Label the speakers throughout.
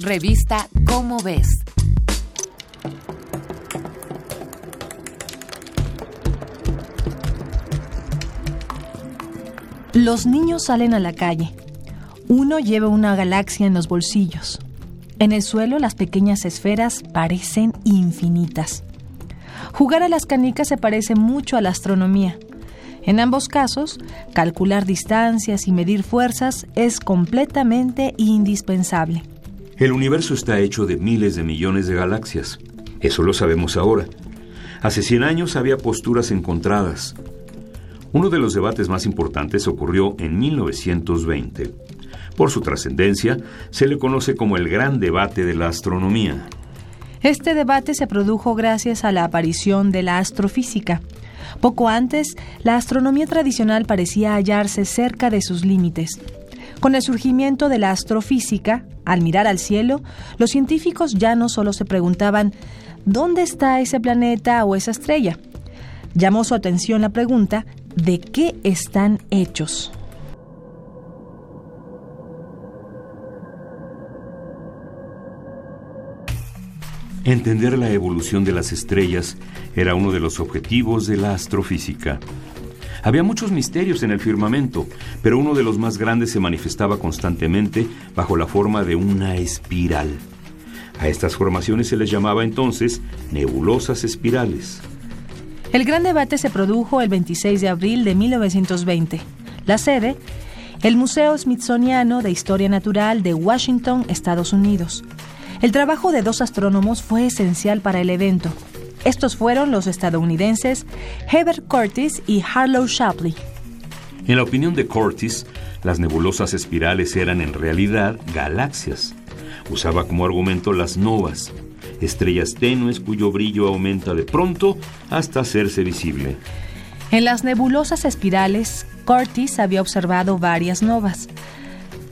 Speaker 1: Revista Cómo ves.
Speaker 2: Los niños salen a la calle. Uno lleva una galaxia en los bolsillos. En el suelo las pequeñas esferas parecen infinitas. Jugar a las canicas se parece mucho a la astronomía. En ambos casos, calcular distancias y medir fuerzas es completamente indispensable.
Speaker 3: El universo está hecho de miles de millones de galaxias. Eso lo sabemos ahora. Hace 100 años había posturas encontradas. Uno de los debates más importantes ocurrió en 1920. Por su trascendencia, se le conoce como el gran debate de la astronomía.
Speaker 2: Este debate se produjo gracias a la aparición de la astrofísica. Poco antes, la astronomía tradicional parecía hallarse cerca de sus límites. Con el surgimiento de la astrofísica, al mirar al cielo, los científicos ya no solo se preguntaban ¿dónde está ese planeta o esa estrella? Llamó su atención la pregunta ¿de qué están hechos?
Speaker 3: Entender la evolución de las estrellas era uno de los objetivos de la astrofísica. Había muchos misterios en el firmamento, pero uno de los más grandes se manifestaba constantemente bajo la forma de una espiral. A estas formaciones se les llamaba entonces nebulosas espirales.
Speaker 2: El gran debate se produjo el 26 de abril de 1920. La sede, el Museo Smithsoniano de Historia Natural de Washington, Estados Unidos. El trabajo de dos astrónomos fue esencial para el evento. Estos fueron los estadounidenses Herbert Curtis y Harlow Shapley.
Speaker 3: En la opinión de Curtis, las nebulosas espirales eran en realidad galaxias. Usaba como argumento las novas, estrellas tenues cuyo brillo aumenta de pronto hasta hacerse visible.
Speaker 2: En las nebulosas espirales, Curtis había observado varias novas.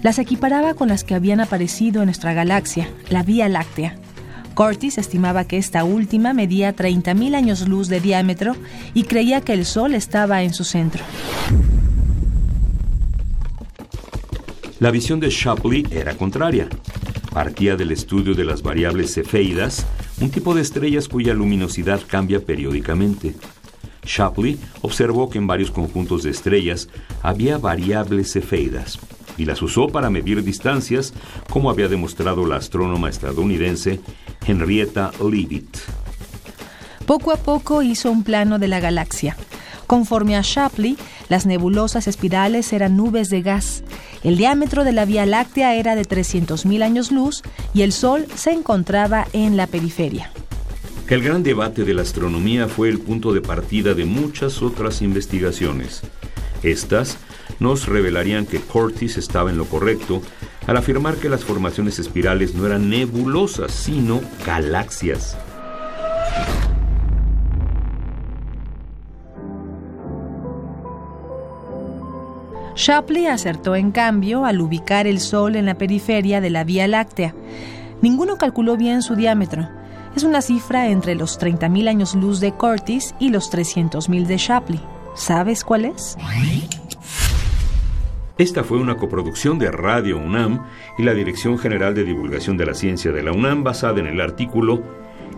Speaker 2: Las equiparaba con las que habían aparecido en nuestra galaxia, la Vía Láctea. Curtis estimaba que esta última medía 30.000 años luz de diámetro y creía que el Sol estaba en su centro.
Speaker 3: La visión de Shapley era contraria. Partía del estudio de las variables cefeidas, un tipo de estrellas cuya luminosidad cambia periódicamente. Shapley observó que en varios conjuntos de estrellas había variables cefeidas y las usó para medir distancias, como había demostrado la astrónoma estadounidense Henrietta Leavitt.
Speaker 2: Poco a poco hizo un plano de la galaxia. Conforme a Shapley, las nebulosas espirales eran nubes de gas. El diámetro de la Vía Láctea era de 300.000 años luz y el Sol se encontraba en la periferia.
Speaker 3: El gran debate de la astronomía fue el punto de partida de muchas otras investigaciones. Estas nos revelarían que Curtis estaba en lo correcto al afirmar que las formaciones espirales no eran nebulosas, sino galaxias.
Speaker 2: Shapley acertó en cambio al ubicar el Sol en la periferia de la Vía Láctea. Ninguno calculó bien su diámetro. Es una cifra entre los 30.000 años luz de Curtis y los 300.000 de Shapley. ¿Sabes cuál es?
Speaker 3: Esta fue una coproducción de Radio UNAM y la Dirección General de Divulgación de la Ciencia de la UNAM basada en el artículo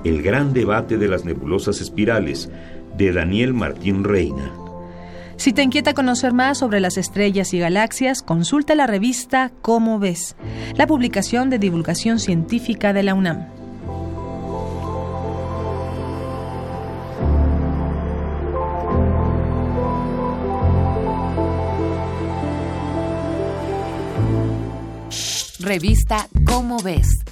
Speaker 3: El gran debate de las nebulosas espirales de Daniel Martín Reina.
Speaker 2: Si te inquieta conocer más sobre las estrellas y galaxias, consulta la revista Cómo ves, la publicación de divulgación científica de la UNAM.
Speaker 1: Revista Cómo ves.